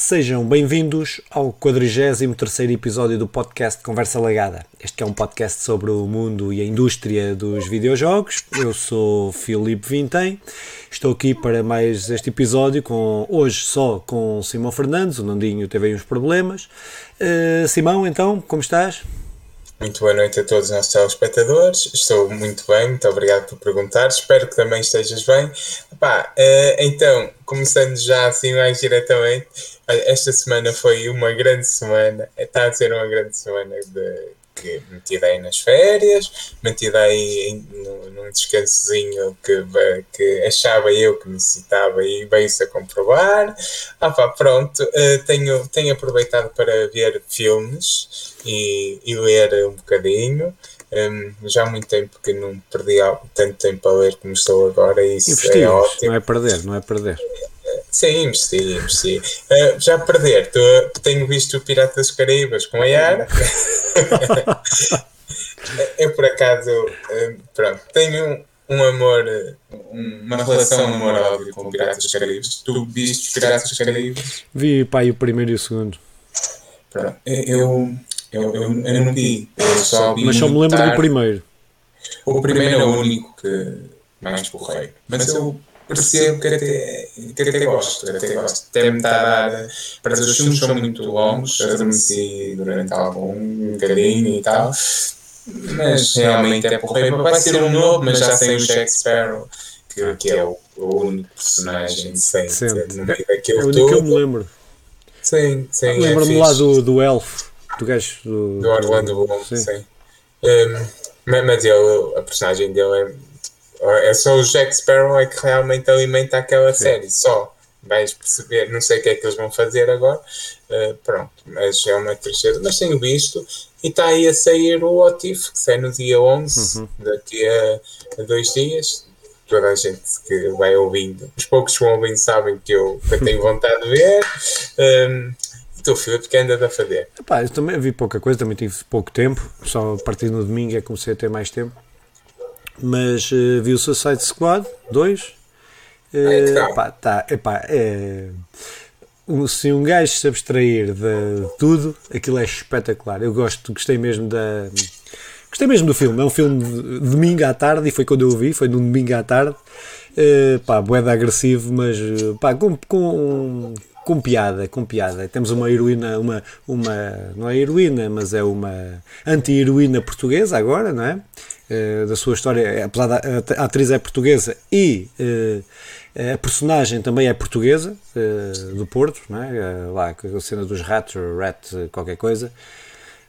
Sejam bem-vindos ao 43 episódio do podcast Conversa Legada. Este é um podcast sobre o mundo e a indústria dos videojogos. Eu sou Filipe Vintem. Estou aqui para mais este episódio, com, hoje só com Simão Fernandes. O Nandinho teve aí uns problemas. Uh, Simão, então, como estás? Muito boa noite a todos os nossos telespectadores. Estou muito bem, muito obrigado por perguntar. Espero que também estejas bem. Epá, uh, então, começando já assim mais diretamente, esta semana foi uma grande semana. Está a ser uma grande semana de que metida aí nas férias, metida aí num descansozinho que, que achava eu que necessitava e veio-se a comprovar. Ah pá, pronto, uh, tenho, tenho aproveitado para ver filmes e, e ler um bocadinho. Um, já há muito tempo que não perdi tanto tempo a ler como estou agora e isso é ótimo. Não é perder, não é perder. Sim, investi, investi. Uh, já perder, tô, tenho visto o Pirata das Caraíbas com a Yara. eu por acaso, uh, pronto, tenho um amor, uma relação amorosa com o Pirata dos Caraíbas. Tu viste os Piratas dos Caraíbas? Vi, pai, o primeiro e o segundo. Pronto, eu, eu, eu, eu não vi, eu só vi Mas só me lembro do primeiro. O primeiro é o único que mais porrei. Mas eu percebo que até, que até gosto, até gosto. Até me está a dar. Para os filmes são muito longos, adormeci durante algum um bocadinho e tal. Mas realmente é porreiro. Vai ser um novo, mas já sem o Jack Sparrow, que, que é o, o único personagem decente no meio daquilo É o único que eu me lembro. Sim, sim. É Lembro-me lá do, do Elf, do gajo do. Do Orlando Bloom, sim. sim. Um, mas ele, a personagem dele é é só o Jack Sparrow é que realmente alimenta aquela Sim. série, só. Vais perceber, não sei o que é que eles vão fazer agora, uh, pronto, mas é uma tristeza. Mas tenho visto e está aí a sair o Otif, que sai no dia 11, uhum. daqui a, a, dois dias. Toda a gente que vai ouvindo, os poucos que vão ouvindo sabem que eu, que eu tenho vontade de ver. Um, e tu, Filipe, que andas a fazer? Epá, eu também vi pouca coisa, também tive pouco tempo, só a partir do domingo é que comecei a ter mais tempo mas uh, vi o Suicide Squad 2. Uh, é, pá, tá, epá, é, um, se um gajo se abstrair de tudo, aquilo é espetacular. Eu gosto, gostei mesmo da. Gostei mesmo do filme. É um filme de domingo à tarde e foi quando eu o vi, foi no domingo à tarde. Uh, pá, boeda agressivo, mas pá, com, com, com piada, com piada. Temos uma heroína, uma, uma não é heroína, mas é uma anti-heroína portuguesa agora, não é? Uh, da sua história, apesar da a atriz é portuguesa e uh, a personagem também é portuguesa, do Porto, não é? lá com a cena dos ratos, rat, qualquer coisa.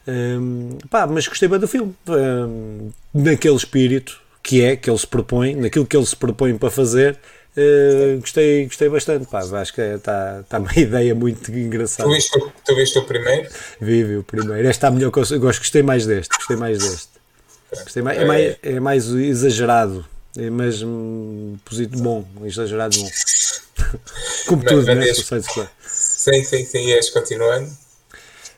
Um, pá, mas gostei bem do filme, um, naquele espírito que é, que ele se propõe, naquilo que ele se propõe para fazer, Uh, gostei, gostei bastante, pá, acho que está tá uma ideia muito engraçada. Tu viste, tu viste o primeiro? Vi, vi o primeiro. Este está melhor gosto, gostei mais deste, gostei mais deste. Gostei mais, é, mais, é mais exagerado, é mais um, positivo bom, exagerado bom. Como tudo, né? Sim, sim, sim, ias continuando.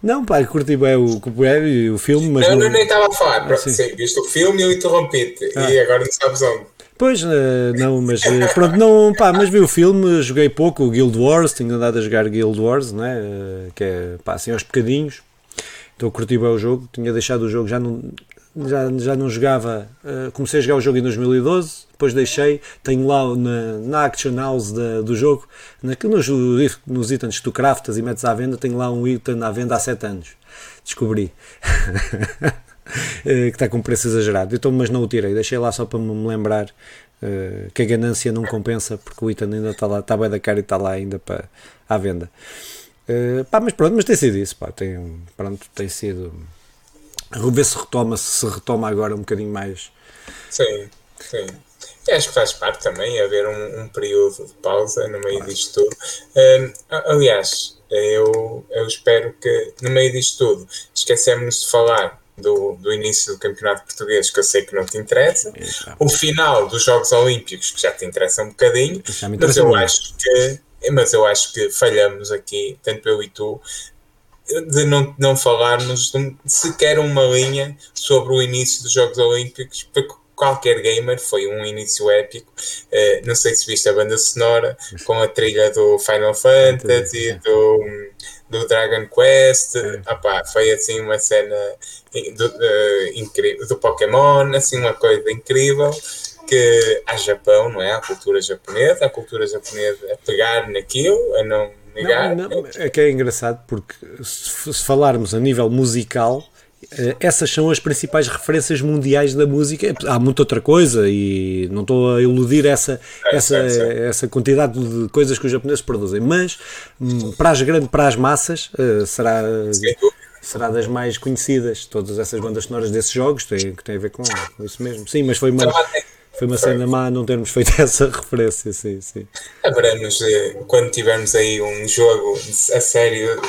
Não, pá, curti bem o, o, o filme, mas. Não, não, nem estava a falar. Ah, sim. Sim, viste o filme e eu interrompi-te. Ah. E agora não sabes onde. Pois, eh, não, mas eh, pronto, não, pá, mas vi o filme, joguei pouco o Guild Wars, tenho andado a jogar Guild Wars, né, eh, que é, pá, assim aos bocadinhos, então curti bem o jogo, tinha deixado o jogo, já não, já, já não jogava, comecei a jogar o jogo em 2012, depois deixei, tenho lá na, na Action House do jogo, na, nos, nos itens que tu craftas e metes à venda, tenho lá um item à venda há 7 anos, descobri. Eh, que está com preço exagerado. Então, mas não o tirei, deixei lá só para me lembrar uh, que a ganância não compensa, porque o item ainda está lá, está bem da cara e está lá ainda para, à venda. Uh, pá, mas pronto, mas tem sido isso, pá, tem, pronto, tem sido. Ver se retoma, se retoma agora um bocadinho mais. Sim, sim. E acho que faz parte também haver um, um período de pausa no meio claro. disto tudo. Uh, aliás, eu, eu espero que no meio disto tudo esquecemos de falar do, do início do campeonato português, que eu sei que não te interessa, o final dos Jogos Olímpicos, que já te interessa um bocadinho, mas eu acho que mas eu acho que falhamos aqui, tanto eu e tu, de não, não falarmos de sequer uma linha sobre o início dos Jogos Olímpicos, porque qualquer gamer foi um início épico. Uh, não sei se viste a banda sonora com a trilha do Final Fantasy, do do Dragon Quest, opá, foi assim uma cena do, uh, incrível, do Pokémon, assim uma coisa incrível que a Japão, não é? A cultura japonesa, a cultura japonesa a pegar naquilo, a não. Não, não, é que é engraçado porque se, se falarmos a nível musical, eh, essas são as principais referências mundiais da música. Há muita outra coisa e não estou a iludir essa, é, essa, é, essa quantidade de coisas que os japoneses produzem, mas hum, para as grandes, para as massas, eh, será, será das mais conhecidas. Todas essas bandas sonoras desses jogos têm, que têm a ver com, com isso mesmo. Sim, mas foi uma. Foi uma cena má não termos feito essa referência, sim, sim. Haveremos, eh, quando tivermos aí um jogo a sério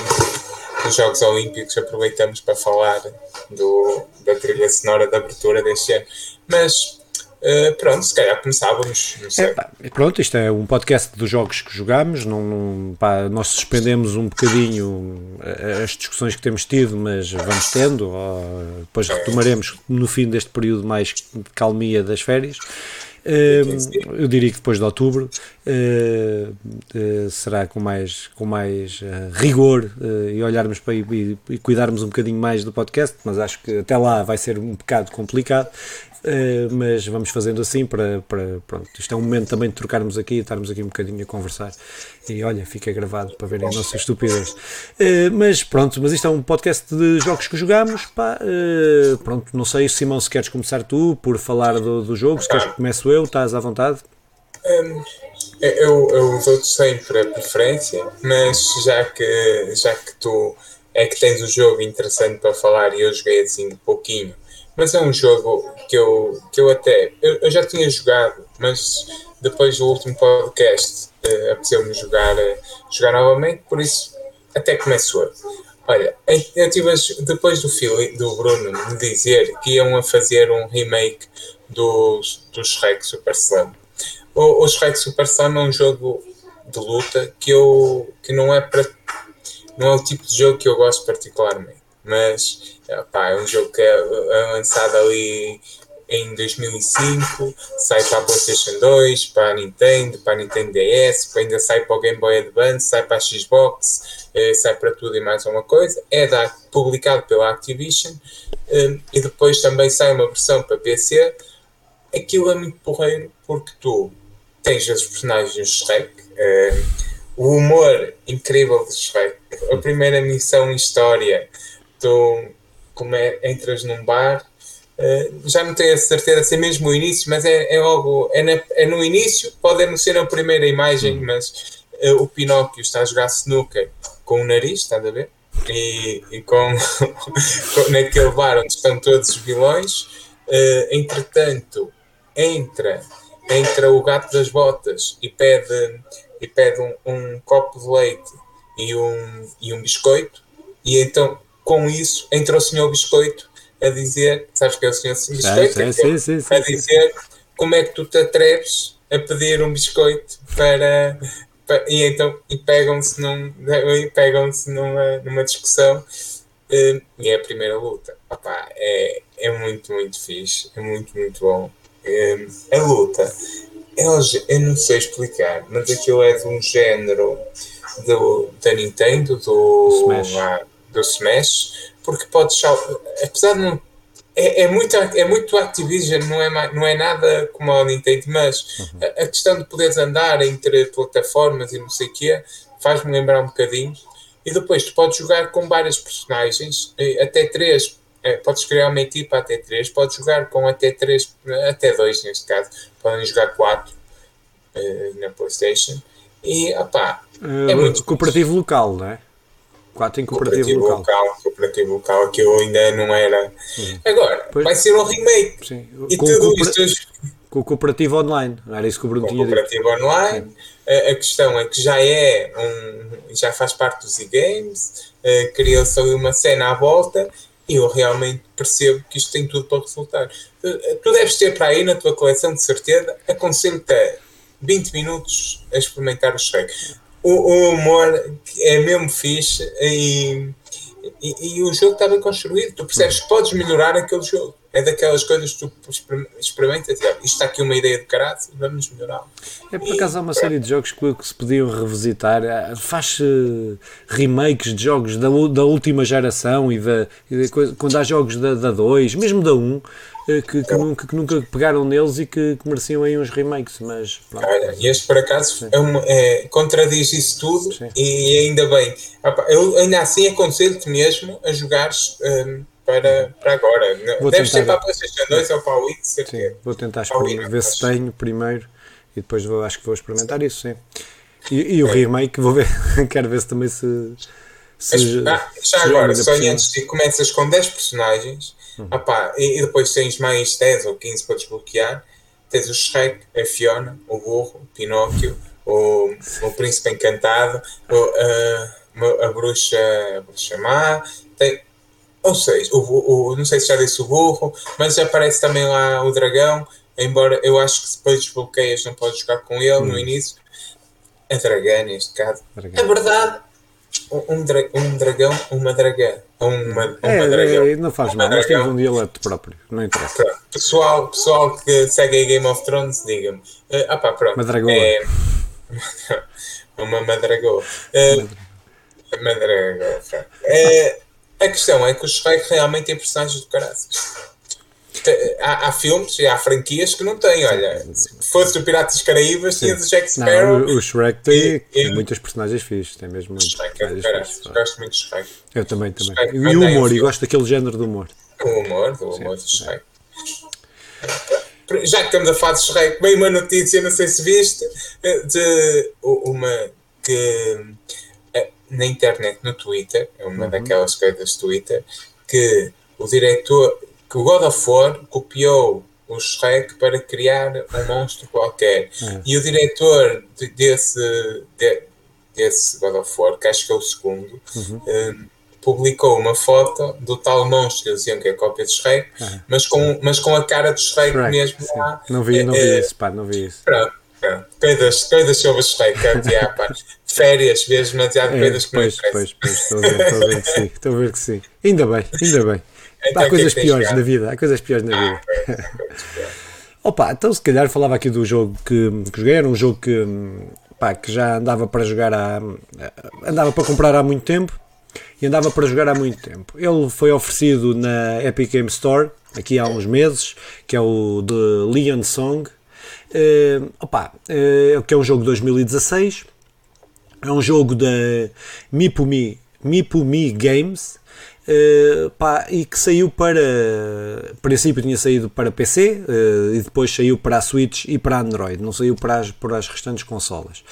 dos Jogos Olímpicos, aproveitamos para falar do, da trilha sonora da abertura deste ano. Mas Uh, pronto, se calhar começávamos. É, pronto, isto é um podcast dos jogos que jogamos. Não, não pá, nós suspendemos um bocadinho eh, as discussões que temos tido, mas vamos tendo. depois retomaremos no fim deste período mais de calmia das férias. Uh, eu diria que depois de outubro uh, será com mais, com mais rigor e olharmos para e, e, cuidarmos um bocadinho mais do podcast, mas acho que até lá vai ser um bocado complicado. Uh, mas vamos fazendo assim para, para, pronto, isto é um momento também de trocarmos aqui, estarmos aqui um bocadinho a conversar e olha, fica gravado para verem a nossa estupidez. Uh, mas pronto, mas isto é um podcast de jogos que jogamos, pá, uh, pronto, não sei, Simão, se queres começar tu por falar do, do jogo, se queres que comece eu, estás à vontade? Um, eu, eu dou-te sempre a preferência, mas já que, já que tu é que tens o jogo interessante para falar e eu joguei assim um pouquinho mas é um jogo que eu, que eu até. Eu, eu já tinha jogado, mas depois do último podcast uh, apeteceu-me jogar, uh, jogar novamente, por isso até começou. Olha, eu tive depois do, Fili, do Bruno me dizer que iam a fazer um remake do, do Shrek Super Slam. O, o Shrek Super Slam é um jogo de luta que eu que não é para não é o tipo de jogo que eu gosto particularmente mas é um jogo que é, é lançado ali em 2005, sai para a PlayStation 2, para a Nintendo, para a Nintendo DS, ainda sai para o Game Boy Advance, sai para a Xbox, eh, sai para tudo e mais uma coisa. É da, publicado pela Activision eh, e depois também sai uma versão para PC. Aquilo é muito porreiro porque tu tens os personagens do Shrek, eh, o humor incrível de Shrek, a primeira missão em história tu como é, entras num bar, uh, já não tenho a certeza se é mesmo o início, mas é, é algo, é, na, é no início, pode não ser na primeira imagem, hum. mas uh, o Pinóquio está a jogar snooker com o nariz, estás a ver? E, e com, com, naquele bar onde estão todos os vilões, uh, entretanto, entra, entra o gato das botas e pede, e pede um, um copo de leite e um, e um biscoito, e então com isso entra o senhor Biscoito a dizer, sabes que é o senhor Biscoito? Sim, sim, sim, a dizer como é que tu te atreves a pedir um biscoito para, para e então e pegam-se num, pegam-se numa, numa discussão uh, e é a primeira luta. Opa, é, é muito, muito fixe, é muito, muito bom. Uh, a luta, eu, eu não sei explicar, mas aquilo é de um género do, da Nintendo, do. Smash. Ah, do Smash, porque podes, apesar de não. É, é, muito, é muito Activision, não é, não é nada como a Nintendo, mas uhum. a, a, questão de poderes andar entre plataformas e não sei o quê faz-me lembrar um bocadinho. E depois tu podes jogar com várias personagens, até três. É, podes criar uma equipa até três, podes jogar com até três, até dois neste caso, podem jogar quatro uh, na PlayStation. E opá, uh, é muito cooperativo local, não é? 4 em cooperativo, cooperativo local. local. Cooperativo local, aquilo ainda não era. Agora, pois. vai ser um remake. Sim. E com tudo isto. Com o cooperativo online, não era isso que o Bruno com tinha cooperativo dito. online, a, a, questão é que já é um. já faz parte dos e-games, uh, criou-se ali uma cena à volta e eu realmente percebo que isto tem tudo para resultar. Tu, tu deves ter para aí na tua coleção, de certeza, aconselho-te a 20 minutos a experimentar o Shrek o, o humor é mesmo fixe e, e, e, o jogo está bem construído. Tu percebes que podes melhorar aquele jogo. é daquelas coisas que tu experimentas, isto está aqui uma ideia de caráter, vamos melhorar. É por acaso há uma série de jogos que, que se podiam revisitar, faz remakes de jogos da, da última geração e, da, e quando há jogos da, da 2, mesmo da 1, eh, que, que, nunca, que nunca pegaram neles e que, que mereciam aí uns remakes, mas... Pronto. Olha, este por acaso é uma, é, contradiz isso tudo Sim. e ainda bem. Eu ainda assim aconselho-te mesmo a jogares... Um, para, para agora. Vou Deve ser para a PlayStation 2 ou para a Wii, Sim, vou tentar ver se tenho primeiro e depois vou, acho que vou experimentar isso, sim. E, e o é. remake, vou ver, quero ver se também se. se Mas, ah, já se agora, só antes de começas com 10 personagens hum. opá, e, e, depois tens mais 10 ou 15 para desbloquear. Tens o Shrek, a Fiona, o Burro, o Pinóquio, o, o Príncipe Encantado, o, a, a, Bruxa, a Bruxa Má. Tem, ou seja, o, o, não sei se já disse o burro, mas aparece também lá o dragão. Embora eu acho que depois desbloqueias, não podes jogar com ele hum. no início. A dragã, neste caso. Dragão. É verdade. Um, dra um dragão, uma dragã. Uma, uma é, dragão. É, não faz mal, nós temos um dialeto próprio, não interessa. Pronto. Pessoal, pessoal que segue a Game of Thrones, diga-me. Uh, ah pá, pronto. Madragoa. É, uma madragoa. Uh, madragoa. Uh, a questão é que o Shrek realmente tem personagens do caralho. Há, há, filmes e há franquias que não têm, olha. Se fosse o Piratas dos Caraíbas, tinha o Jack Sparrow. Não, o, o Shrek tem, tem muitas personagens fixes, tem mesmo muitos. Shrek é do gosto muito de Shrek. Eu também, também. Shrek, e o humor, e gosto daquele género de humor. O humor, do humor do Shrek. Já que estamos a falar de Shrek, veio uma notícia, não sei se viste, de uma que na internet, no Twitter, é uma uhum. daquelas coisas do Twitter, que o diretor, que o God of War copiou o Shrek para criar um monstro qualquer. Uhum. E o diretor de, desse, de, desse God of War, que acho que é o segundo, uhum. um, publicou uma foto do tal monstro que eles diziam que é a cópia de Shrek, mas, com, mas com a cara do Shrek, Shrek mesmo sim. lá. Não vi, não vi é, isso, pá, não vi isso. Pronto. Coisas, coisas sobre o Shrek, é, pá férias, vês demasiado é, coisas que pois, não Pois, pois, estou a ver, estou a ver que sim, estou a ver que sim. Ainda bem, ainda bem. Então, há coisas piores na vida, há coisas piores na vida. Ah, Opa, então se calhar falava aqui do jogo que, que joguei, era um jogo que, pá, que já andava para jogar há, andava para comprar há muito tempo e andava para jogar há muito tempo. Ele foi oferecido na Epic Game Store aqui há uns meses, que é o de Leon Song. Uh, opa, uh, que é um jogo de 2016 é um jogo da Mipumi, Mipumi Games uh, pá, e que saiu para. Princípio tinha saído para PC uh, eh, e depois saiu para a Switch e para Android, não saiu para as, para as restantes consolas.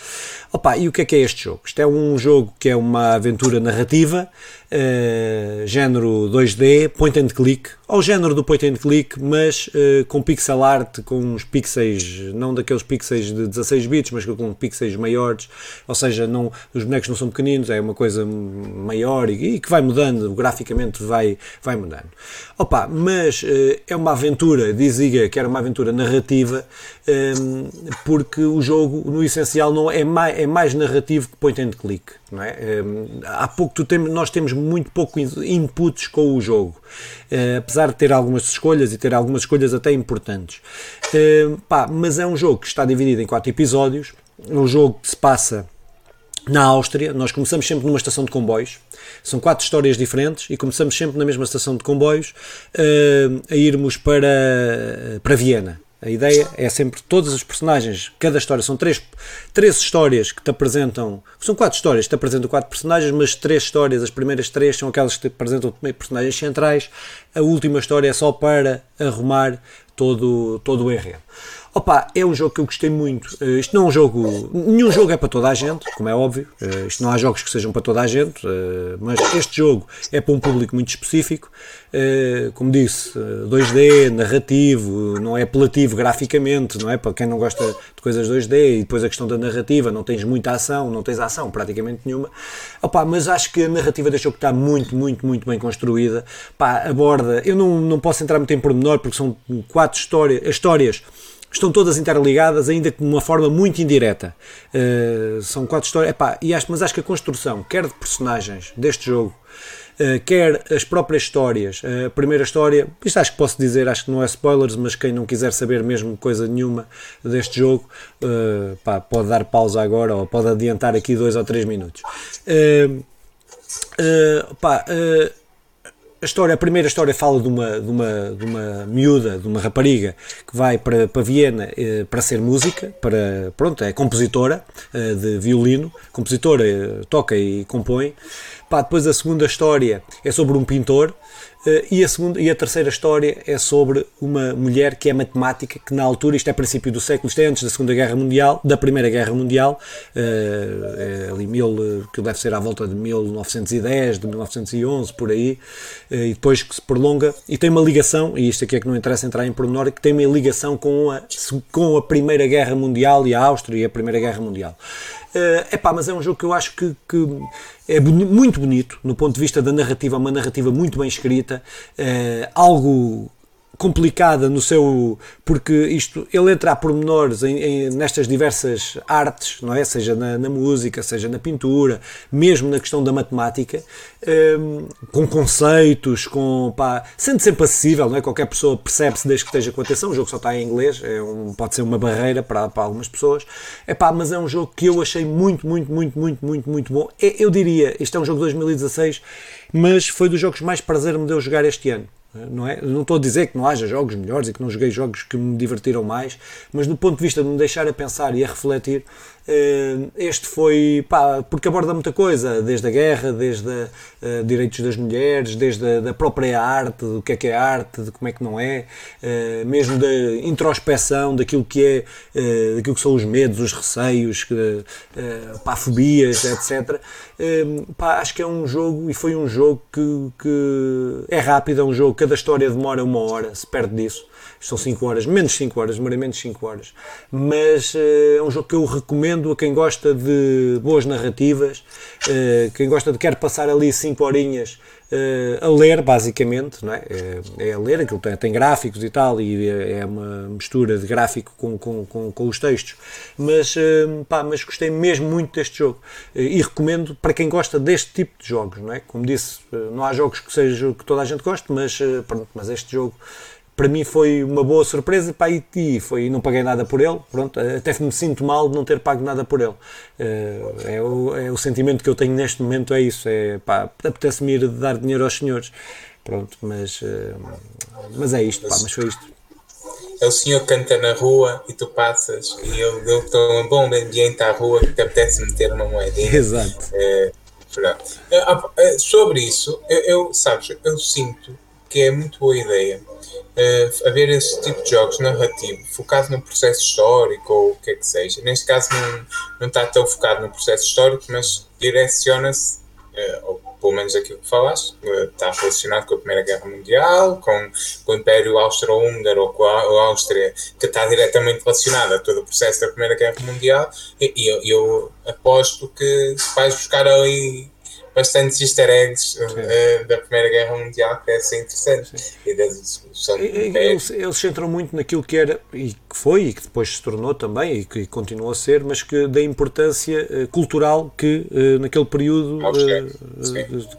Opa, e o que é que é este jogo? Isto é um jogo que é uma aventura narrativa, uh, género 2D, point and click, ao género do point and click, mas uh, com pixel art, com uns pixels, não daqueles pixels de 16 bits, mas com pixels maiores, ou seja, não, os bonecos não são pequeninos, é uma coisa maior e, e que vai mudando, graficamente vai, vai mudando. Opa, mas uh, é uma aventura, dizia que era uma aventura narrativa, um, porque o jogo, no essencial, não é mais, é mais narrativo que point and click. Não é? Um, há pouco tu tem, nós temos muito pouco inputs com o jogo, uh, apesar de ter algumas escolhas e ter algumas escolhas até importantes. Uh, pá, mas é um jogo que está dividido em quatro episódios, é um jogo que se passa na Áustria, nós começamos sempre numa estação de comboios, são quatro histórias diferentes e começamos sempre na mesma estação de comboios uh, a irmos para, para Viena. A ideia é sempre todos os personagens, cada história, são três, três histórias que te apresentam, são quatro histórias que te apresentam quatro personagens, mas três histórias, as primeiras três são aquelas que te apresentam personagens centrais, a última história é só para arrumar todo, todo o enredo. Opa, é um jogo que eu gostei muito. Uh, isto não é um jogo. Nenhum jogo é para toda a gente, como é óbvio. Uh, isto não há jogos que sejam para toda a gente, uh, mas este jogo é para um público muito específico. como disse, 2D, narrativo, não é apelativo graficamente, não é? Para quem não gosta de coisas 2D e depois a questão da narrativa, não tens muita ação, não tens ação praticamente nenhuma. Opa, mas acho que a narrativa deixou que está muito, muito, muito bem construída. Pá, aborda. Eu não, não posso entrar muito em pormenor porque são quatro histórias, histórias estão todas interligadas, ainda de uma forma muito indireta. Uh, são quatro histórias, epá, e acho, mas acho que a construção, quer de personagens deste jogo, Uh, quer as próprias histórias. Uh, a primeira história, isto acho que posso dizer, acho que não é spoilers, mas quem não quiser saber mesmo coisa nenhuma deste jogo, pá, pode dar pausa agora ou pode adiantar aqui dois ou três minutos. pá, a história, a primeira história fala de uma, de uma, de uma miúda, de uma rapariga que vai para, para Viena eh, para ser música, para, pronto, é compositora eh, de violino, compositora, eh, toca e compõe. Pá, depois a segunda história é sobre um pintor e, a segunda, e a terceira história é sobre uma mulher que é matemática, que na altura, isto é princípio do século, isto é antes da Segunda Guerra Mundial, da Primeira Guerra Mundial, uh, é ali mil, que deve ser à volta de 1910, de 1911, por aí, uh, e depois que se prolonga, e tem uma ligação, e isto aqui é que não interessa entrar em pormenor, que tem uma ligação com a, com a Primeira Guerra Mundial e a Áustria e a Primeira Guerra Mundial. Uh, epá, mas é um jogo que eu acho que, que é boni muito bonito, no ponto de vista da narrativa, uma narrativa muito bem escrita, uh, algo complicada no seu. porque isto ele entra a pormenores em, em, nestas diversas artes, não é? Seja na, na, música, seja na pintura, mesmo na questão da matemática, um, com conceitos, com. Pá, sendo sempre acessível, não é? Qualquer pessoa percebe-se desde que esteja com atenção. O jogo só está em inglês, é um, pode ser uma barreira para, para algumas pessoas. É pá, mas é um jogo que eu achei muito, muito, muito, muito, muito, muito bom. É, eu diria, isto é um jogo de 2016, mas foi dos jogos mais prazer me deu jogar este ano. Não, é? não estou a dizer que não haja jogos melhores e que não joguei jogos que me divertiram mais, mas do ponto de vista de me deixar a pensar e a refletir, este foi, pá, porque aborda muita coisa, desde a guerra, desde a, uh, direitos das mulheres, desde a da própria arte, do que é que é arte, de como é que não é, uh, mesmo da introspeção daquilo que é, uh, daquilo que são os medos, os receios, uh, pá, fobias, etc. pá, acho que é um jogo, e foi um jogo que, que é rápido, é um jogo, cada história demora uma hora, se perde disso são 5 horas, menos 5 horas, demorei menos 5 horas. Mas uh, é um jogo que eu recomendo a quem gosta de boas narrativas, uh, quem gosta de quer passar ali 5 horinhas uh, a ler, basicamente, não é? é? é a ler, aquilo tem, tem, gráficos e tal, e é, é uma mistura de gráfico com, com, com, com os textos. Mas, pá, mas gostei mesmo muito deste jogo e recomendo para quem gosta deste tipo de jogos, não é? Como disse, não há jogos que, seja, que toda a gente goste, mas, pronto, mas este jogo para mim foi uma boa surpresa pá, e, foi, não paguei nada por ele, pronto, até me sinto mal de não ter pago nada por ele. Uh, é, o, é o sentimento que eu tenho neste momento, é isso, é pá, apetece-me ir dar dinheiro aos senhores, pronto, mas, uh, mas é isto, pá, mas foi isto. É o senhor que canta na rua e tu passas e eu dou um bom ambiente à rua que te apetece meter uma moedinha. Exato. É, sobre isso, eu, eu, sabes, eu sinto que é muito boa ideia uh, haver esse tipo de jogos narrativo, focado no processo histórico ou o que é que seja. Neste caso não, não está tão focado no processo histórico, mas direciona-se, uh, ou pelo menos aquilo que falaste, uh, está relacionado com a Primeira Guerra Mundial, com, com o Império Austro-Húngaro ou com a, a, Áustria, que está diretamente relacionado a todo o processo da Primeira Guerra Mundial, e, e eu, eu aposto que vais buscar ali bastantes easter eggs uh, da Primeira Guerra Mundial que é ser interessante. E da eles, eles centram muito naquilo que era e que foi e que depois se tornou também e que continua a ser, mas que da importância uh, cultural que uh, naquele período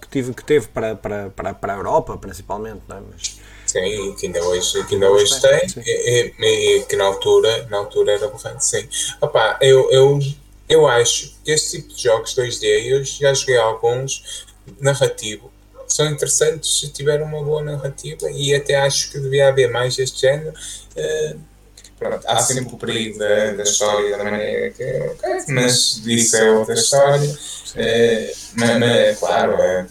que, tive, que teve para, para, para, para a Europa, principalmente. Não é? mas, Sim, que ainda hoje, que ainda hoje tem, e, e, e, que na altura, na altura era borrante, sim. Opa, eu, eu eu acho que este tipo de jogos 2D, eu já joguei alguns narrativo, são interessantes se tiver uma boa narrativa e até acho que devia haver mais deste género. Uh, pronto, há sempre o perigo da, da história da maneira que é, mas isso é outra história. Uh, mas, mas, claro, é,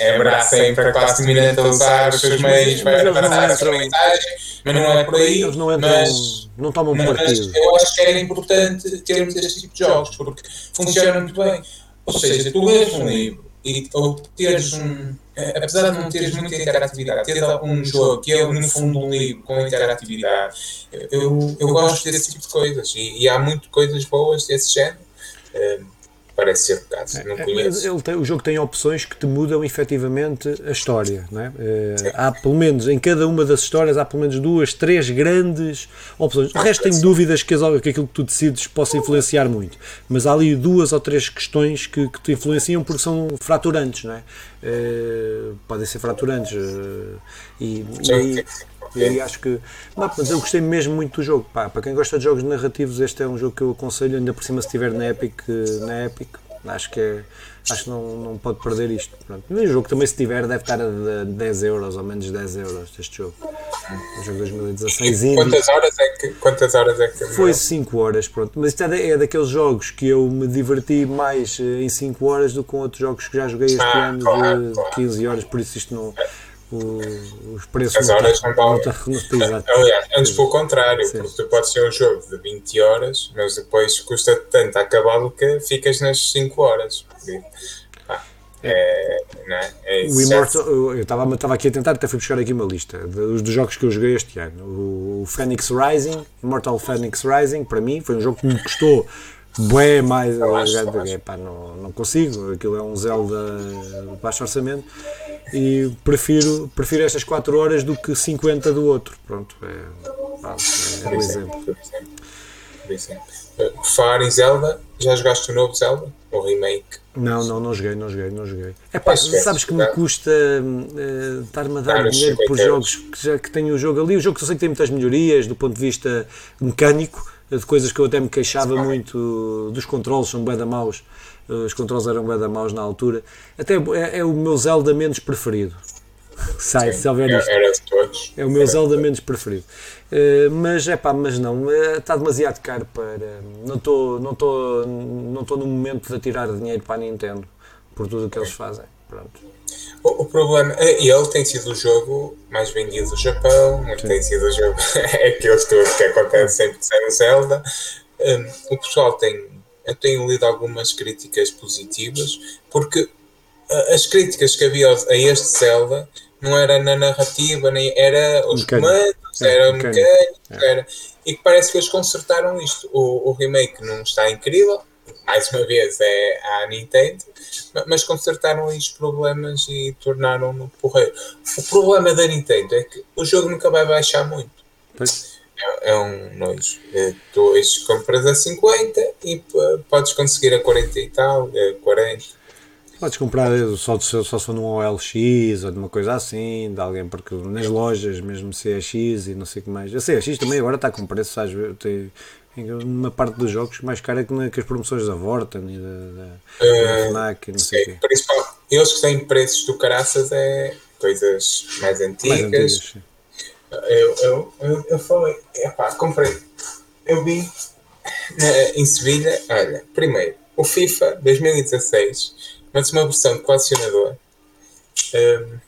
é verdade sempre a classe dominante a usar os seus meios para passar a sua mensagem, mas não é por aí. Eles não entram. Mas, não tomam mas, partido. Eu acho que era importante termos este tipo de jogos, porque funciona muito bem. Ou seja, tu lês um livro e, ou teres um. Eh, apesar de não teres muita interatividade, teres um jogo que é no fundo um livro com interatividade, eu, eu gosto desse tipo de coisas e, e há muito coisas boas desse género. Uh, parece ser o caso. É, não é, conheço. Ele tem, o jogo tem opções que te mudam efetivamente a história. Não é? Uh, há pelo menos, em cada uma das histórias, há pelo menos duas, três grandes opções. O resto tenho dúvidas que, que aquilo que tu decides possa influenciar muito. Mas há ali duas ou três questões que, que te influenciam porque são fraturantes, não é? Uh, podem ser fraturantes. Uh, e, e, e aí acho que. Não, mas eu gostei mesmo muito do jogo. Pá, para quem gosta de jogos narrativos, este é um jogo que eu aconselho, ainda por cima se estiver na Epic, na Epic acho que é, acho que não, não pode perder isto. Pronto. o jogo também se tiver deve estar a 10 euros ou menos 10 euros este jogo. O jogo 2016 e quantas horas é que quantas horas é que Foi 5 horas, pronto. Mas isto é, é daqueles jogos que eu me diverti mais eh, em 5 horas do que com outros jogos que já joguei este ah, ano claro, de claro. 15 horas, por isso isto não o, os preços As horas não estão. Aliás, antes pelo contrário, Sim. porque tu podes ter um jogo de 20 horas, mas depois custa tanto acabá-lo que ficas nas 5 horas. é, é, é o Immortal, eu estava aqui a tentar, até fui buscar aqui uma lista dos, dos jogos que eu joguei este ano. O, o Phoenix Rising, Immortal Phoenix Rising, para mim, foi um jogo que me custou bué mais. É, pá, não, não consigo, aquilo é um Zelda baixo orçamento e prefiro, prefiro estas 4 horas do que 50 do outro. Pronto, é, pá, é, um exemplo. Falar em Zelda, já jogaste o novo Zelda? O remake? Não, não, não joguei, não joguei, não joguei. É pá, sabes que me custa uh, estar-me a dar dinheiro por jogos que já que tenho o jogo ali. O jogo que eu sei que tem muitas melhorias do ponto de vista mecânico, de coisas que eu até me queixava muito dos controles, são bem da maus os controles eram bem da maus na altura. Até é, é, o meu Zelda menos preferido. Sai, Sim, se houver isto. Era de todos. É o meu era Zelda menos preferido. Uh, mas é pá, mas não, uh, está demasiado caro para. Não estou não tô, não tô no momento de tirar dinheiro para a Nintendo por tudo o que eles fazem. Pronto. O, o problema, eh, ele tem sido o jogo mais vendido do Japão, Sim. tem sido o jogo, é aqueles todos que acontece sempre que sai um Zelda. Um, o pessoal tem eu tenho lido algumas críticas positivas, porque as críticas que havia a este Zelda não era na narrativa, nem era os mecânico. comandos, é, era mecânico, mecânico é. era, e parece que eles consertaram isto. O, o, remake não está incrível, mais uma vez é a Nintendo, mas consertaram os problemas e tornaram-no porreiro. O problema da Nintendo é que o jogo nunca vai baixar muito. Pois é, é um nojo. É, dois compras a 50 e podes conseguir a 40 e tal, a 40. Podes comprar só, só se for num OLX ou de uma coisa assim, de alguém, porque nas lojas, mesmo CX e não sei o que mais. A CX também agora está com preço, às vezes, uma parte dos jogos mais cara que, que as promoções da Vorten e da, da, uh, FNAC não sei quê. Principal, eles que têm preços do caraças é coisas mais antigas. Mais antigas eu, eu, eu, eu falei, epá, comprei. Eu vi em Sevilha, olha, primeiro, o FIFA 2016, mas uma versão de colecionador um,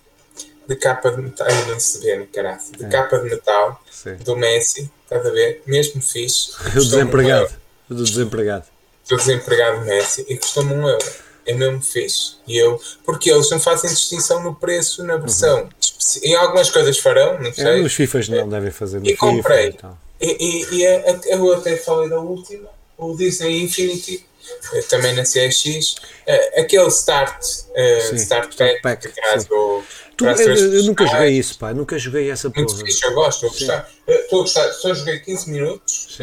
de capa de metal, aí não se vê, caraca, de é. capa de metal Sim. do Messi, estás a ver? Mesmo fixe. O desempregado. Um do desempregado. Do desempregado Messi e custou-me um euro é mesmo fixe. E eu, porque eles não fazem distinção no preço na versão. Uhum. Em algumas coisas farão, não é, sei. É, os FIFAs não é. devem fazer no E FIFA, comprei. Então. E, e, e a, a, eu até falei da última, o Disney Infinity, eh, também na CX, eh, aquele Start, uh, Start Pack, pack, que traz o. Tu, eu, eu, nunca joguei isso, pá, nunca joguei essa Muito porra. Fixe, eu gosto, estou a gostar. Estou a gostar, só joguei 15 minutos.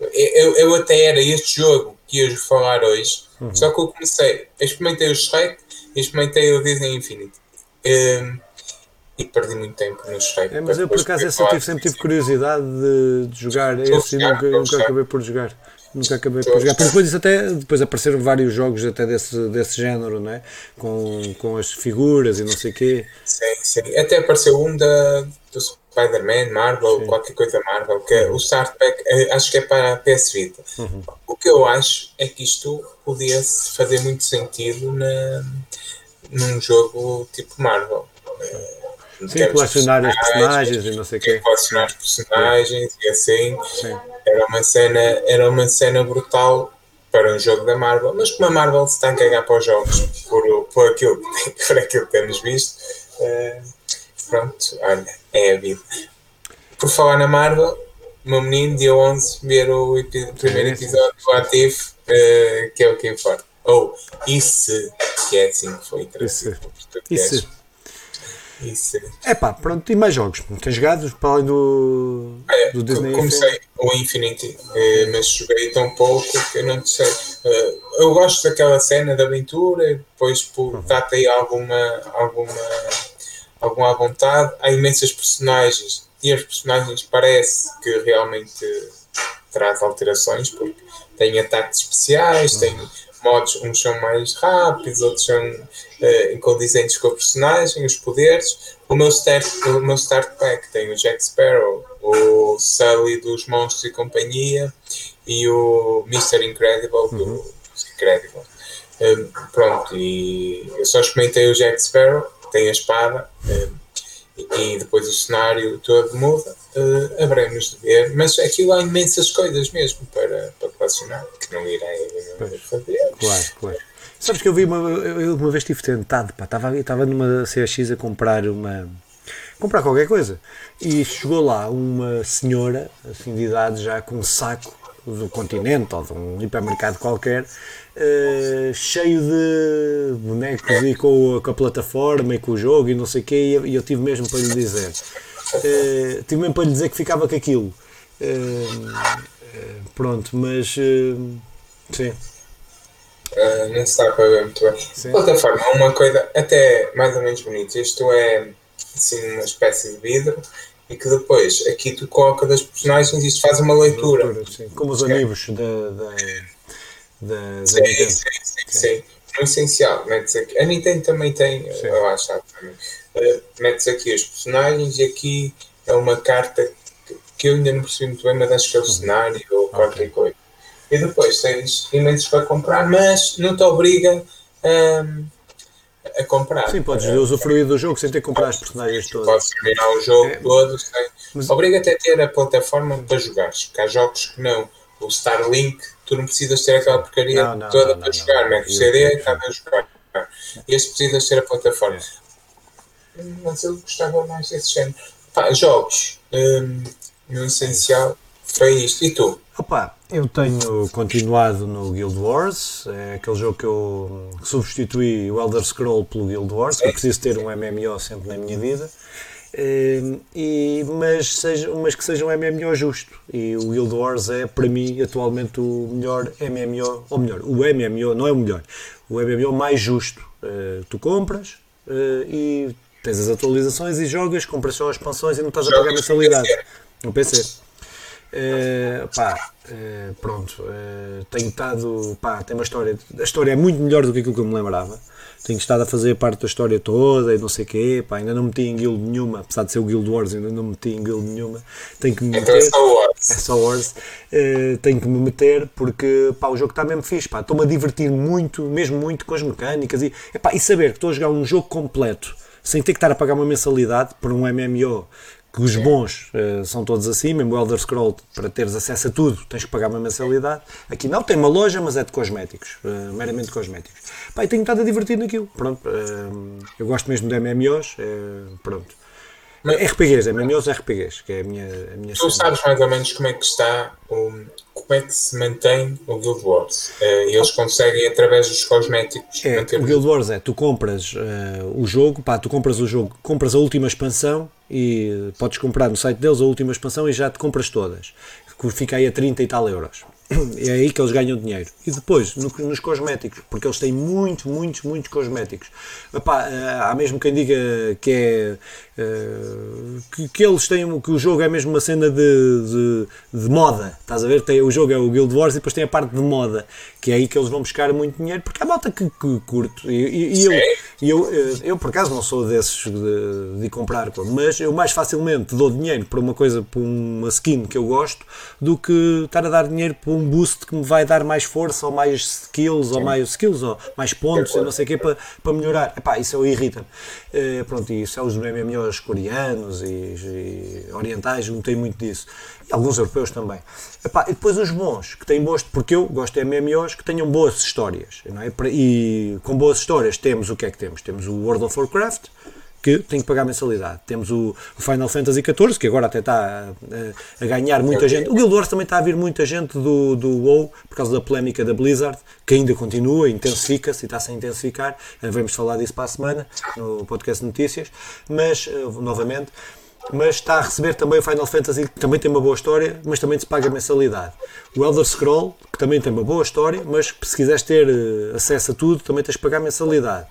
eu, eu até era este jogo que ia falar hoje, uhum. só que eu comecei, eu experimentei o Shrek e experimentei o Disney Infinity. Um, e perdi muito tempo no Shrek. É, mas eu por acaso esse tive, sempre tive curiosidade de, de jogar esse e nunca, nunca acabei por jogar. Nunca acabei por jogar. Porque depois, até, depois apareceram vários jogos até desse, desse género, não é? Com, com as figuras e não sei o quê. Sim, sim. Até apareceu um da, do Spider-Man, Marvel, Sim. qualquer coisa Marvel, que é o Start Pack, eh, acho que é para a PS Vita. Uhum. O que eu acho é que isto podia fazer muito sentido na, num jogo tipo Marvel. Sim, colecionar os personagens e não sei o quê. Colecionar os personagens e assim. Sim. Era uma, cena, era uma cena brutal para um jogo da Marvel, mas como a Marvel se está a cagar para os jogos por, por, aquilo, por aquilo que temos visto, uh, pronto, olha, é a vida. Por falar na Marvel, meu menino, dia 11, ver o primeiro episódio do Ativo, uh, que é o que importa. Ou oh, isso, que é assim que foi traduzido Isso. Isso. É pá, pronto, e mais jogos? Tens jogado para além do, é, do Disney? Comecei o Infinity, eh, mas joguei tão pouco que eu não sei. Eh, eu gosto daquela cena de aventura, depois por uhum. dá aí alguma, alguma, alguma vontade. Há imensas personagens e as personagens parece que realmente traz alterações, porque tem ataques especiais, uhum. tem modos, uns são mais rápidos, outros são uh, incondizentes com a personagem, os poderes. O meu, start, o meu start pack tem o Jack Sparrow, o Sully dos Monstros e Companhia e o Mr. Incredible uhum. do Incredible. Um, pronto, e eu só experimentei o Jack Sparrow, tem a espada. Um, e depois o cenário todo muda, uh, haveremos de ver. Mas aquilo há imensas coisas mesmo para, para colecionar, que não irei fazer. Claro, claro. Sabes que eu vi uma, eu uma vez estive tentado, pá, estava, estava numa CX a comprar uma comprar qualquer coisa e chegou lá uma senhora assim de idade já com um saco do continente ou de um hipermercado qualquer uh, cheio de bonecos e com a, com a, plataforma e com o jogo e não sei o quê, e eu tive mesmo para lhe dizer. Uh, tive mesmo para lhe dizer que ficava com aquilo. Uh, pronto, mas sim. Uh, não se está para ver muito bem. De qualquer forma, uma coisa até mais ou menos bonita. Isto é assim, uma espécie de vidro e que depois aqui tu coloca das personagens e isto faz uma leitura. leitura Como os amigos da, da, da, sim, Nintendo. Sim, sim, sim. No essencial, metes aqui. A Nintendo também tem, sim. eu acho, também. Uh, metes aqui os personagens e aqui é uma carta que, que eu ainda não percebi muito bem, mas acho que é o uhum. cenário ou qualquer okay. coisa. E depois tens imensos para comprar, mas não te obriga a. Um, a comprar. Sim, podes usufruir do jogo sem ter que comprar as personagens todas. Podes terminar o jogo é, todo sem. Mas... Obriga-te a ter a plataforma para jogar. Porque há jogos que não. O Starlink, tu não precisas ter aquela porcaria não, não, toda não, para jogar, né? O CD está a jogar. Este precisas ter a plataforma. É. Mas eu gostava mais desse género. Pá, jogos, hum, no essencial, foi isto. E tu? Opa, eu tenho continuado no Guild Wars, é aquele jogo que eu substituí o Elder Scroll pelo Guild Wars, que eu preciso ter um MMO sempre na minha vida, ehm, e, mas, seja, mas que seja um MMO justo. E o Guild Wars é, para mim, atualmente o melhor MMO, ou melhor, o MMO, não é o melhor, o MMO mais justo. Uh, tu compras uh, e tens as atualizações e jogas, compras só as expansões e não estás a pagar mensalidade no PC. Uh, pá, uh, pronto, uh, tenho estado, pá, tem uma história, a história é muito melhor do que aquilo que eu me lembrava. Tenho estado a fazer parte da história toda e não sei o quê, pá, ainda não meti em guild nenhuma, apesar de ser o Guild Wars, ainda não meti em guild nenhuma. Tenho que me meter. Então é só Wars. É só Wars. tenho que me meter porque, pá, o jogo está mesmo fixe, pá, estou-me a divertir muito, mesmo muito com as mecânicas e, epá, e saber que estou a jogar um jogo completo sem ter que estar a pagar uma mensalidade por um MMO que os bons uh, são todos assim, mesmo o Elder Scroll, para teres acesso a tudo, tens que pagar uma mensalidade. Aqui não, tem uma loja, mas é de cosméticos, uh, meramente cosméticos. Pá, e tenho estado a divertir naquilo, pronto. Uh, eu gosto mesmo de MMOs, pronto. Mas, RPGs, MMOs RPGs, que é a minha, a minha Tu cena. sabes mais ou menos como é que está, um, como é que se mantém o Guild Wars? eles conseguem, através dos cosméticos, é, O Guild Wars é, tu compras o jogo, pá, tu compras o jogo, compras a última expansão, e podes comprar no site deles a última expansão e já te compras todas, que fica aí a 30 e tal euros. É aí que eles ganham dinheiro. E depois, no, nos cosméticos, porque eles têm muito, muitos, muitos cosméticos. Epá, eh, há mesmo quem diga que é uh, que, que, eles têm que o jogo é mesmo uma cena de, de, de, moda. Estás a ver? Tem, o jogo é o Guild Wars e depois tem a parte de moda, que é aí que eles vão buscar muito dinheiro, porque há malta que, que curto. E, e, eu, e eu, eh, eu, por acaso, não sou desses de, de comprar, mas eu mais facilmente dou dinheiro para uma coisa, para uma skin que eu gosto, do que estar a dar dinheiro para um boost que me vai dar mais força, ou mais skills, Sim. ou mais skills, ou mais pontos, ou não sei o quê, para, para melhorar. Epá, isso eu irrita-me. Uh, pronto, e isso é os MMOs coreanos e, e orientais, não tem muito disso. E alguns europeus também. Epá, e depois os bons, que têm boas, porque eu gosto de MMOs que tenham boas histórias. Não é? E com boas histórias temos o que é que temos? Temos o World of Warcraft, que tem que pagar mensalidade. Temos o, Final Fantasy XIV, que agora até está a, a ganhar muita gente. O Guild Wars também está a vir muita gente do, do WoW, por causa da polémica da Blizzard, que ainda continua, intensifica-se e está-se a intensificar. Vamos falar disso para a semana, no podcast Notícias. Mas, novamente, mas está a receber também o Final Fantasy, que também tem uma boa história, mas também se paga mensalidade. O Elder Scroll, que também tem uma boa história, mas se quiseres ter acesso a tudo, também tens de pagar mensalidade.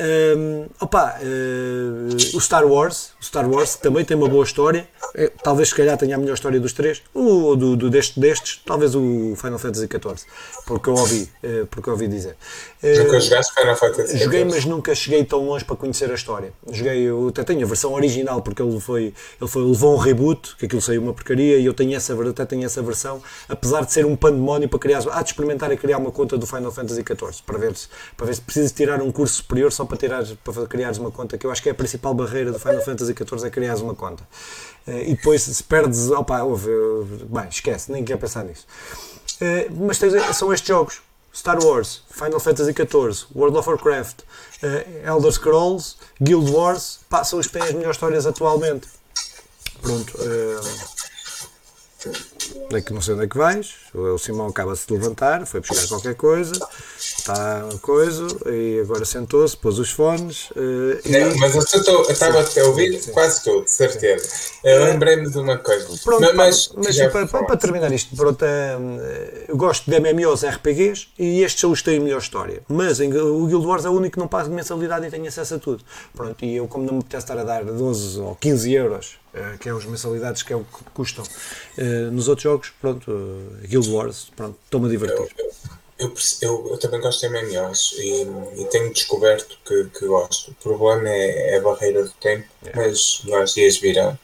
Um, opa, uh, o Star Wars, o Star Wars também tem uma boa história, é, talvez se calhar tenha a melhor história dos três, ou do, do deste, destes, talvez o Final Fantasy XIV, porque eu ouvi, uh, porque eu ouvi dizer. nunca jogaste Final Fantasy XIV? Joguei, mas nunca cheguei tão longe para conhecer a história. Joguei, eu até tenho a versão original, porque ele foi, ele foi, levou um reboot, que aquilo saiu uma porcaria, e eu tenho essa, até tenho essa versão, apesar de ser um pandemónio para criar. Há de experimentar a criar uma conta do Final Fantasy XIV para ver se, para ver se precisas tirar um curso superior só para, tirar, para criares uma conta, que eu acho que é a principal barreira do Final Fantasy XIV é criares uma conta. Eh, e depois se perdes. Opa, ouve, bem, esquece, nem quer pensar nisso. Eh, mas tens, são estes jogos. Star Wars, Final Fantasy XIV, World of Warcraft, Elder Scrolls, Guild Wars, pá, são as que melhores histórias atualmente. Pronto. Uh, daqui não sei onde é que vais, o Simão acaba-se de levantar, foi buscar qualquer coisa, está coisa, e agora sentou-se, pôs os fones. Uh, não, e... Mas eu estava a ouvir sim. quase tudo, certeza. Eu lembrei-me de uma coisa. Pronto, mas, mas para, para, para, terminar isto, pronto, uh, eu gosto de MMOs RPGs e estes são os que têm a melhor história. Mas em, o Guild Wars é o único que não paga mensalidade e tem acesso a tudo. Pronto, e eu, como não me apetece estar a dar 12 ou 15 euros eh, que é as mensalidades que é o que custam. Uh, nos outros jogos, pronto, uh, Guild Wars, pronto, estou-me a divertir. Eu, eu, eu, eu, também gosto de MMOs e, e tenho descoberto que, que, gosto. O problema é, é a barreira do tempo, mas nós dias virão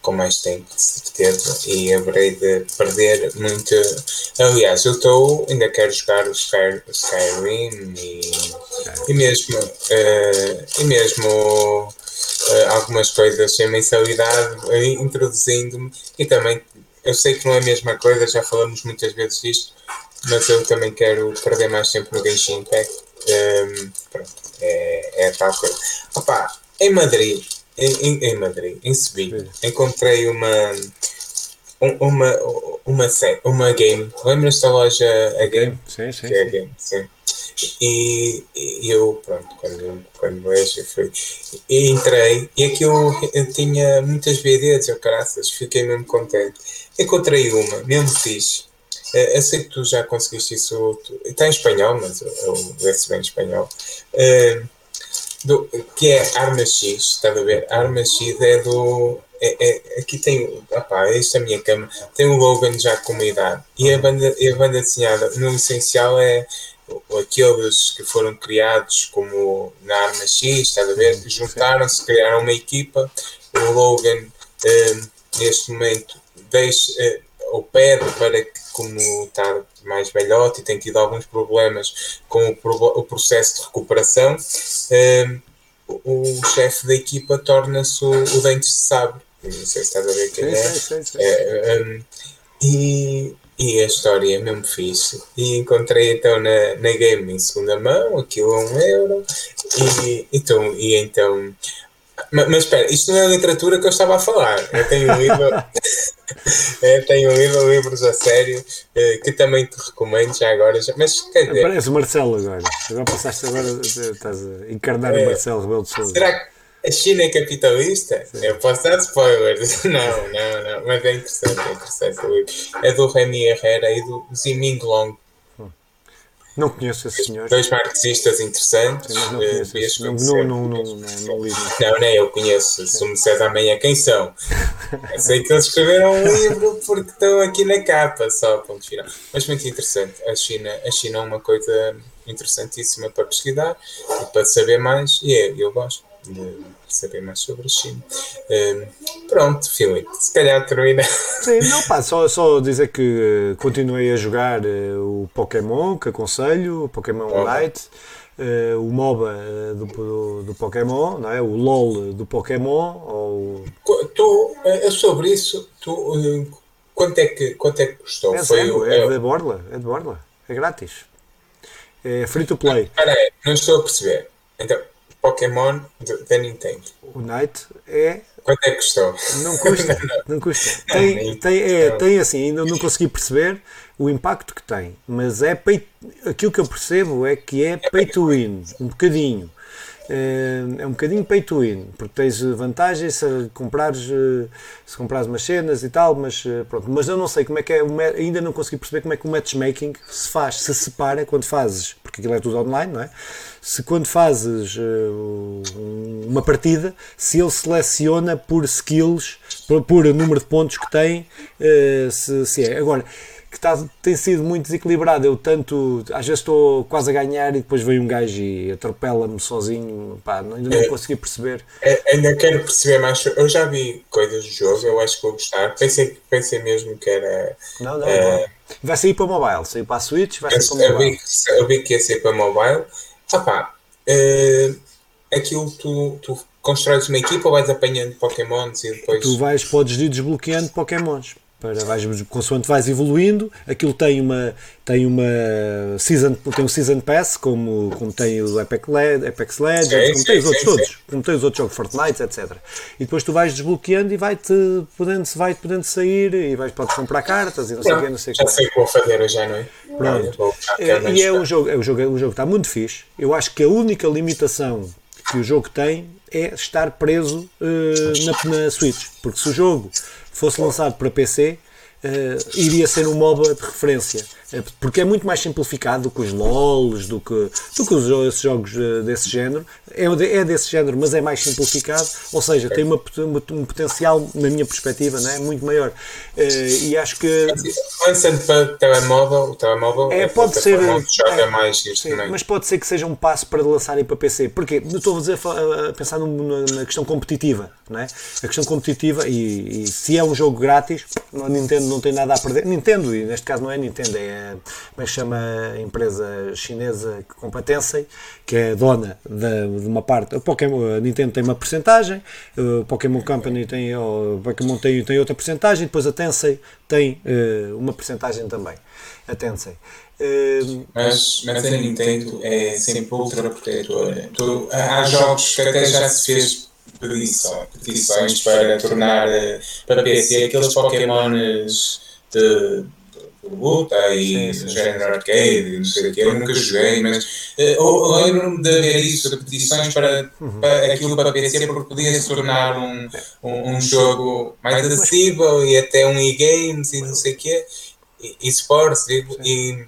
com mais tempo, de certeza, e haverei de perder muito. Aliás, eu estou, ainda quero jogar o Sky, Skyrim e, e mesmo, uh, e mesmo uh, algumas coisas sem mensalidade, uh, introduzindo-me e também eu sei que não é a mesma coisa, já falamos muitas vezes disto, mas eu também quero perder mais tempo no Genshin Impact. Um, ehm, pronto, é, é tal coisa. Opa, em Madrid, em, em, em Madrid, em Sevilha, encontrei uma uma, uma, uma game. Lembras-te da loja A Game? Sim, sim. Que é a Game, sim. E, e eu, pronto, quando, quando vejo, fui. E entrei e aquilo eu tinha muitas BDs, eu caraças, fiquei mesmo contente. Encontrei uma, mesmo fixe. Eh, eu sei que tu já conseguiste isso, está em espanhol, mas eu, eu vejo bem em espanhol. Uh, do, que é Arma X, está a ver? Arma X é do. É, é, aqui tem. Opá, esta é a minha cama. Tem o Logan já com uma idade. E a banda, a banda desenhada, no essencial, é aqueles que foram criados como na Arma X, está a ver? Juntaram-se, criaram uma equipa. O Logan, eh, neste momento, deixa, eh, ou pede para que, como está mais velhote e tem tido alguns problemas com o, processo de recuperação, eh, o, chefe da equipa torna-se o, o Dentes de Sabre. Não sei se estás a ver quem é. Sim, sim, sim. é um, e e a história é mesmo fixe. E encontrei então na, na game em segunda mão, aquilo a um euro. E, então, e então. Mas, mas espera, isto não é a literatura que eu estava a falar. Eu tenho lido, eu tenho lido livros a sério eh, que também te recomendo já agora. Mas quer dizer. Parece o Marcelo agora. Agora passaste agora, estás a encarnar é, o Marcelo Rebelo de Souza. Será que a China é capitalista? Sim. Eu posso dar spoilers. Não, não, não. Mas é interessante, é interessante o livro. É do Remy Herrera e do Ziming Long. Não conheço esse senhor. Dois marxistas interessantes. Sim, não, conheço uh, não, não, não, não, não, li. Não, nem eu conheço. Se me disseres amanhã quem são. Eu sei que eles escreveram um livro porque estão aqui na capa, só ponto final. Mas muito interessante. A China, a China é uma coisa interessantíssima para pesquisar e para saber mais. E é, eu gosto de saber mais sobre a China. Um, pronto, Filipe, se calhar termina. Sim, não, pá, só, só dizer que continuei a jogar uh, o Pokémon, que aconselho, o Pokémon oh. Light. Uh, o MOBA uh, do, do, do, Pokémon, não é? o LOL do Pokémon. Ou... Tu, é sobre isso, tu, quanto, é que, quanto é que custou? É, Foi zero, o, é, é de Borla, é de Borla, é grátis. É free to play. Espera aí, não estou a perceber. Então, Pokémon da Nintendo. O Night é. Quanto é que custou? Não custa, não custa. Tem, tem, é, tem assim, ainda não consegui perceber o impacto que tem, mas é pay, aquilo que eu percebo é que é pay to win, um bocadinho. Eh, é um bocadinho pay to win, porque tens vantagens se comprares, eh, se comprares umas cenas e tal, mas eh, pronto. Mas eu não sei como é que é, ainda não consegui perceber como é que o matchmaking se faz, se separa quando fazes, porque aquilo é tudo online, não é? Se quando fazes uma partida, se ele seleciona por skills, por, número de pontos que tem, se, se é. Agora, que está, tem sido muito desequilibrado. Eu tanto, às vezes estou quase a ganhar e depois vem um gajo e atropela-me sozinho. Pá, ainda não é, consegui perceber. É, ainda quero perceber mais. Eu já vi coisas do jogo, eu acho que vou gostar. Pensei, pensei mesmo que era. Não, não, é, não. Vai sair para mobile, sair para a Switch, vai sair para eu mobile. Vi, eu vi que ia sair para mobile. Ah pá, uh, aquilo tu, tu constróis uma equipa ou vais apanhando Pokémons e depois. Tu vais, podes ir desbloqueando Pokémons para vais, consoante vais evoluindo, aquilo tem uma tem uma season, tem um season pass como, como tem o Apex, Led, Apex Legends, sim, como tem os outros sim, todos, sim. como tem os outros jogos Fortnite, etc. E depois tu vais desbloqueando e vai-te podendo, vai podendo sair e vais podes comprar cartas e não sei o que, não sei Já sei o que vou fazer já, não é? Pronto. É, e é um jogo, é um jogo, é um jogo que está muito fixe. Eu acho que a única limitação que o jogo tem é estar preso uh, na, na Switch, porque se o jogo fosse lançado para PC, uh, eh, iria ser um MOBA de referência. É, porque é muito mais simplificado do que os LOLs, do que, do que os, esses jogos eh, desse género. É, é desse género, mas é mais simplificado, ou seja, tem uma, uma, um potencial, na minha perspectiva, não é? muito maior. E acho que. Pensando para telemóvel, o telemóvel é, pode ser. É, mais sim, mas pode ser que seja um passo para lançarem para PC. Porque estou a, dizer, a pensar na questão competitiva, não é? A questão competitiva, e, e se é um jogo grátis, a Nintendo não tem nada a perder. Nintendo, e neste caso não é Nintendo, é como é chama a empresa chinesa que compra Tencent, que é dona de, de uma parte. A, Pokémon, a Nintendo tem uma porcentagem, o Pokémon Company tem, o Pokémon tem, tem outra porcentagem, depois a Tencent tem uh, uma porcentagem também. A Tencent. Uh, mas, mas a Nintendo é sempre ultra protetora. há jogos que até já se fez petições para tornar eh, para PC aqueles Pokémons de luta e sim, sim, género arcade, não sei o que, eu nunca joguei, mas uh, lembro-me de haver isso, repetições para, uhum. para aquilo para PC, porque podia se tornar um, um, um jogo mais acessível e até um e-games e não sei o que, e e, e é,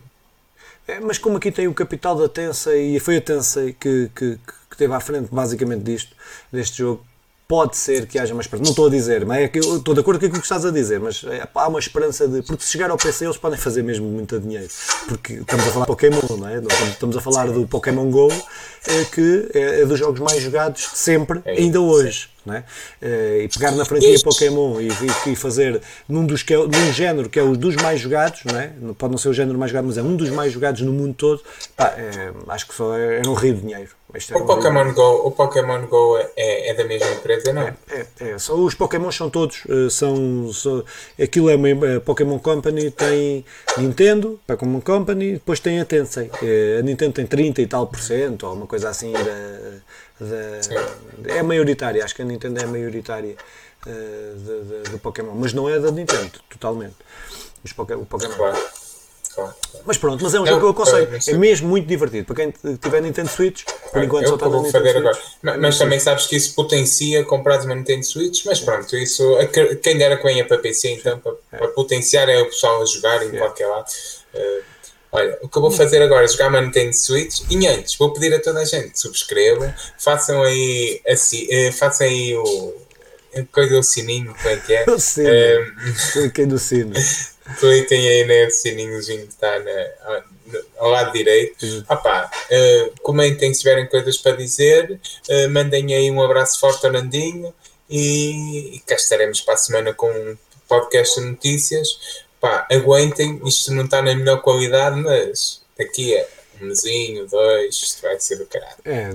mas como aqui tem o capital da Tensa e foi a Tensa que, que, que teve à frente basicamente disto, deste jogo, pode ser que haja uma esperança. Não estou a dizer, mas é que eu estou de acordo com aquilo que estás a dizer, mas é, há uma esperança de. Porque se chegar ao PC eles podem fazer mesmo muito dinheiro. Porque estamos a falar de Pokémon, não é? Estamos a falar do Pokémon Go, é, que é, é dos jogos mais jogados sempre, é ainda hoje. Não é? Eh, e pegar na franquia Pokémon e, e, fazer num, dos que é, num género que é o dos mais jogados, não é? pode não ser o género mais jogado, mas é um dos mais jogados no mundo todo, pá, é, acho que só é, é um rio de dinheiro. É o, Pokémon Go, o Pokémon Go é, é da mesma empresa, não? É, é, é. Só, os Pokémon são todos, eh, são, são, aquilo é uma a Pokémon Company, tem Nintendo, Pokémon Company, depois tem a Tensei. Eh, a Nintendo tem 30 e tal por cento, ou uma coisa assim da da, é maioritária, acho que a Nintendo é maioritária uh, do Pokémon, mas não é da Nintendo, totalmente. Os Poké, o Pokémon. Claro. Claro. Mas pronto, mas é um jogo que eu aconselho. É mesmo muito divertido. Para quem tiver Nintendo Switch, por enquanto só está na Nintendo Switch. Agora. Mas, mas também sabes que isso potencia comprar uma Nintendo Switch. Mas pronto, isso quem dera que venha para PC, então, para, é. para potenciar é o pessoal a jogar em é. qualquer lado. Uh, Olha, o que eu vou fazer agora é jogar Nintendo Switch e antes vou pedir a toda a gente subscrevam, façam aí, assim, façam aí o. Coisa do sininho, como é que é? O sino. Cliquem no sino. Cliquem aí nesse sininhozinho que está na, ao lado direito. Uhum. Opa, uh, comentem se tiverem coisas para dizer, uh, mandem aí um abraço forte ao Nandinho e, e cá estaremos para a semana com um podcast de notícias pá, aguentem, isto não está na melhor qualidade, mas daqui a um mesinho, dois, isto vai ser do caralho. É,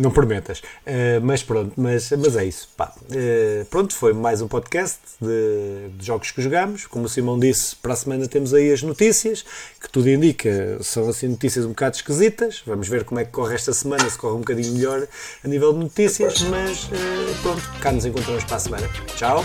não prometas. Uh, mas pronto, mas, mas é isso. Pá. Uh, pronto, foi mais um podcast de, de, jogos que jogamos. Como o Simão disse, para a semana temos aí as notícias, que tudo indica, são assim notícias um bocado esquisitas. Vamos ver como é que corre esta semana, se corre um bocadinho melhor a nível de notícias, mas uh, pronto, cá nos encontramos para a semana. Tchau!